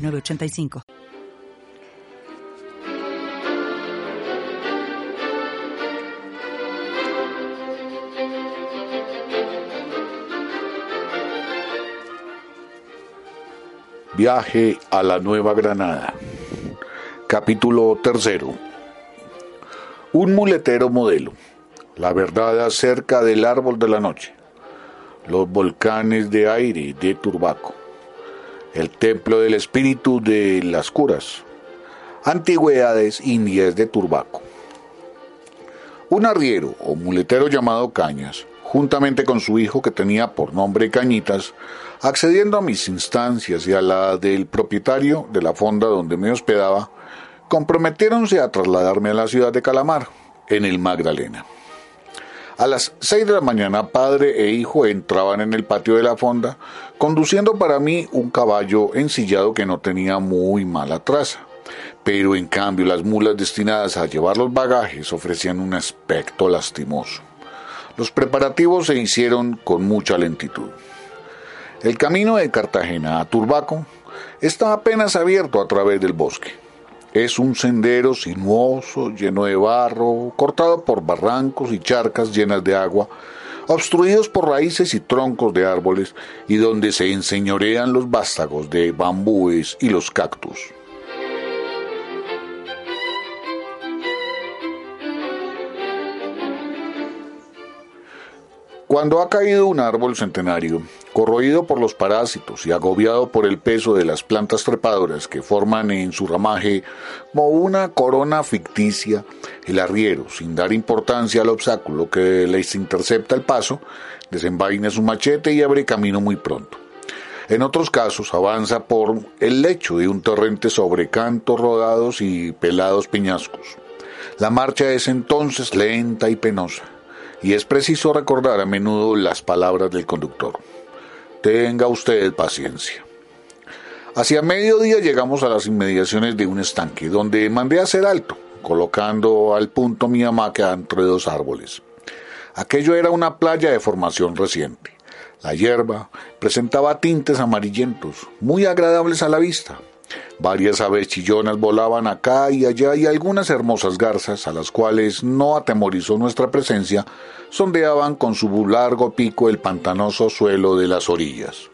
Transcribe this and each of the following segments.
985. Viaje a la Nueva Granada. Capítulo tercero. Un muletero modelo. La verdad acerca del árbol de la noche. Los volcanes de aire de Turbaco el templo del espíritu de las curas, antigüedades indias de Turbaco. Un arriero o muletero llamado Cañas, juntamente con su hijo que tenía por nombre Cañitas, accediendo a mis instancias y a la del propietario de la fonda donde me hospedaba, comprometiéronse a trasladarme a la ciudad de Calamar, en el Magdalena. A las seis de la mañana, padre e hijo entraban en el patio de la fonda, conduciendo para mí un caballo ensillado que no tenía muy mala traza. Pero en cambio las mulas destinadas a llevar los bagajes ofrecían un aspecto lastimoso. Los preparativos se hicieron con mucha lentitud. El camino de Cartagena a Turbaco está apenas abierto a través del bosque. Es un sendero sinuoso, lleno de barro, cortado por barrancos y charcas llenas de agua, obstruidos por raíces y troncos de árboles, y donde se enseñorean los vástagos de bambúes y los cactus. Cuando ha caído un árbol centenario, corroído por los parásitos y agobiado por el peso de las plantas trepadoras que forman en su ramaje como una corona ficticia, el arriero, sin dar importancia al obstáculo que les intercepta el paso, desenvaina su machete y abre camino muy pronto. En otros casos avanza por el lecho de un torrente sobre cantos rodados y pelados peñascos. La marcha es entonces lenta y penosa y es preciso recordar a menudo las palabras del conductor. Tenga usted paciencia. Hacia mediodía llegamos a las inmediaciones de un estanque, donde mandé a hacer alto, colocando al punto mi hamaca entre dos árboles. Aquello era una playa de formación reciente. La hierba presentaba tintes amarillentos, muy agradables a la vista. Varias aves chillonas volaban acá y allá y algunas hermosas garzas, a las cuales no atemorizó nuestra presencia, sondeaban con su largo pico el pantanoso suelo de las orillas.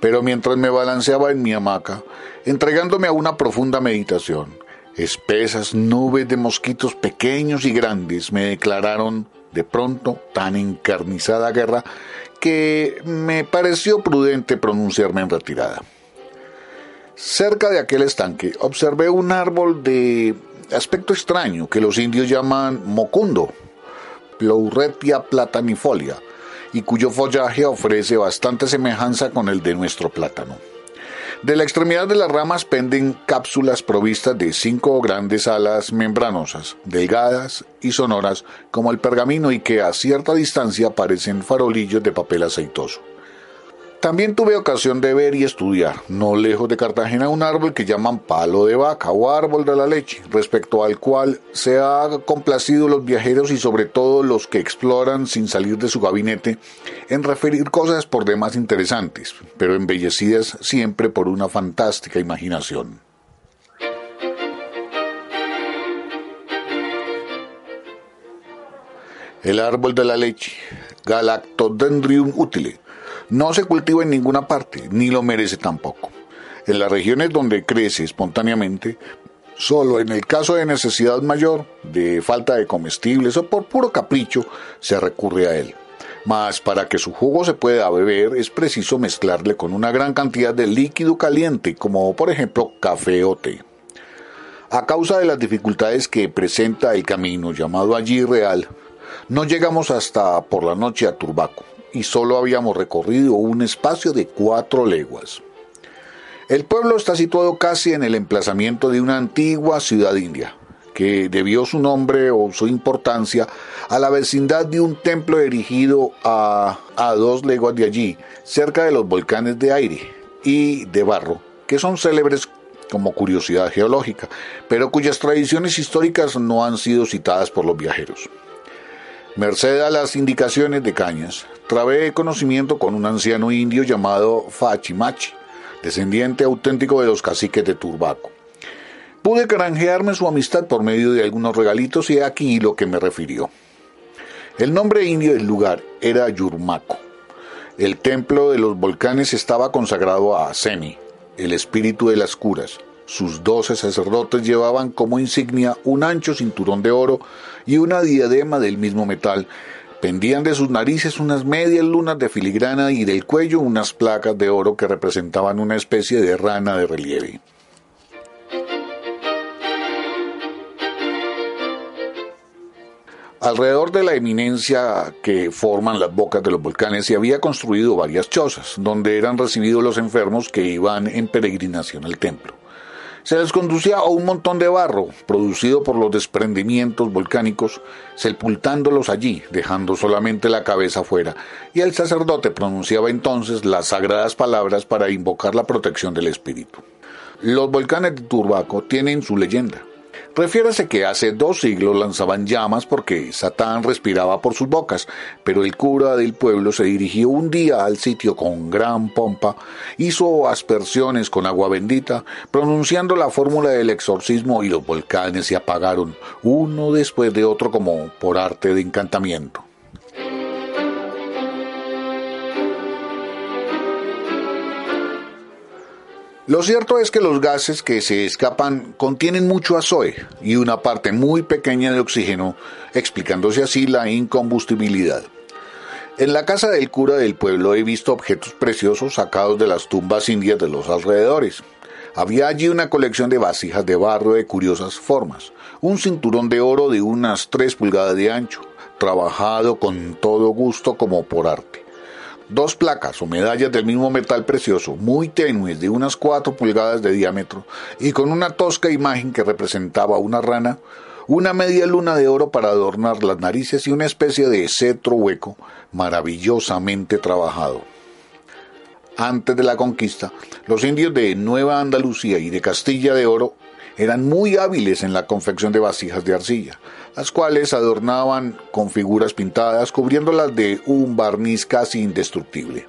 Pero mientras me balanceaba en mi hamaca, entregándome a una profunda meditación, Espesas nubes de mosquitos pequeños y grandes me declararon de pronto tan encarnizada guerra que me pareció prudente pronunciarme en retirada. Cerca de aquel estanque observé un árbol de aspecto extraño que los indios llaman mocundo, Pleuretia platanifolia, y cuyo follaje ofrece bastante semejanza con el de nuestro plátano. De la extremidad de las ramas penden cápsulas provistas de cinco grandes alas membranosas, delgadas y sonoras como el pergamino y que a cierta distancia parecen farolillos de papel aceitoso. También tuve ocasión de ver y estudiar, no lejos de Cartagena, un árbol que llaman palo de vaca o árbol de la leche, respecto al cual se ha complacido los viajeros y sobre todo los que exploran sin salir de su gabinete en referir cosas por demás interesantes, pero embellecidas siempre por una fantástica imaginación. El árbol de la leche, Galactodendrium utile, no se cultiva en ninguna parte, ni lo merece tampoco. En las regiones donde crece espontáneamente, solo en el caso de necesidad mayor, de falta de comestibles o por puro capricho, se recurre a él. Mas para que su jugo se pueda beber es preciso mezclarle con una gran cantidad de líquido caliente, como por ejemplo café o té. A causa de las dificultades que presenta el camino llamado allí real, no llegamos hasta por la noche a Turbaco y solo habíamos recorrido un espacio de cuatro leguas. El pueblo está situado casi en el emplazamiento de una antigua ciudad india, que debió su nombre o su importancia a la vecindad de un templo erigido a, a dos leguas de allí, cerca de los volcanes de aire y de barro, que son célebres como curiosidad geológica, pero cuyas tradiciones históricas no han sido citadas por los viajeros. Merced a las indicaciones de Cañas, trabé conocimiento con un anciano indio llamado Fachimachi, descendiente auténtico de los caciques de Turbaco. Pude granjearme su amistad por medio de algunos regalitos y aquí lo que me refirió. El nombre indio del lugar era Yurmaco. El templo de los volcanes estaba consagrado a Semi, el espíritu de las curas, sus doce sacerdotes llevaban como insignia un ancho cinturón de oro y una diadema del mismo metal. Pendían de sus narices unas medias lunas de filigrana y del cuello unas placas de oro que representaban una especie de rana de relieve. Alrededor de la eminencia que forman las bocas de los volcanes se había construido varias chozas, donde eran recibidos los enfermos que iban en peregrinación al templo se les conducía a un montón de barro producido por los desprendimientos volcánicos, sepultándolos allí, dejando solamente la cabeza fuera, y el sacerdote pronunciaba entonces las sagradas palabras para invocar la protección del espíritu. Los volcanes de Turbaco tienen su leyenda. Refiérase que hace dos siglos lanzaban llamas porque Satán respiraba por sus bocas, pero el cura del pueblo se dirigió un día al sitio con gran pompa, hizo aspersiones con agua bendita, pronunciando la fórmula del exorcismo y los volcanes se apagaron, uno después de otro como por arte de encantamiento. Lo cierto es que los gases que se escapan contienen mucho azoe y una parte muy pequeña de oxígeno, explicándose así la incombustibilidad. En la casa del cura del pueblo he visto objetos preciosos sacados de las tumbas indias de los alrededores. Había allí una colección de vasijas de barro de curiosas formas, un cinturón de oro de unas tres pulgadas de ancho, trabajado con todo gusto como por arte dos placas o medallas del mismo metal precioso, muy tenues, de unas cuatro pulgadas de diámetro, y con una tosca imagen que representaba una rana, una media luna de oro para adornar las narices y una especie de cetro hueco maravillosamente trabajado. Antes de la conquista, los indios de Nueva Andalucía y de Castilla de Oro eran muy hábiles en la confección de vasijas de arcilla, las cuales adornaban con figuras pintadas cubriéndolas de un barniz casi indestructible.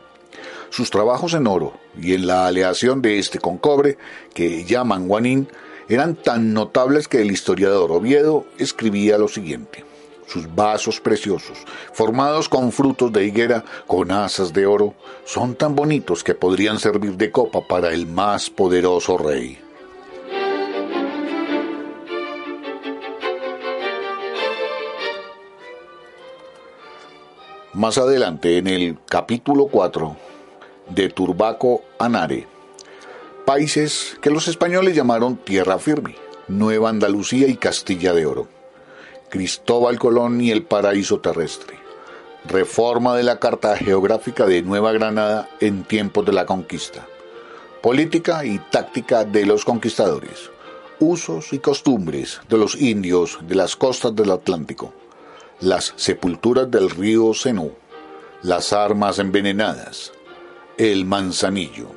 Sus trabajos en oro y en la aleación de este con cobre, que llaman guanín, eran tan notables que el historiador Oviedo escribía lo siguiente. Sus vasos preciosos, formados con frutos de higuera, con asas de oro, son tan bonitos que podrían servir de copa para el más poderoso rey. Más adelante, en el capítulo 4 de Turbaco Anare, países que los españoles llamaron Tierra Firme, Nueva Andalucía y Castilla de Oro, Cristóbal Colón y el paraíso terrestre, reforma de la Carta Geográfica de Nueva Granada en tiempos de la conquista, política y táctica de los conquistadores, usos y costumbres de los indios de las costas del Atlántico, las sepulturas del río Senú, las armas envenenadas, el manzanillo.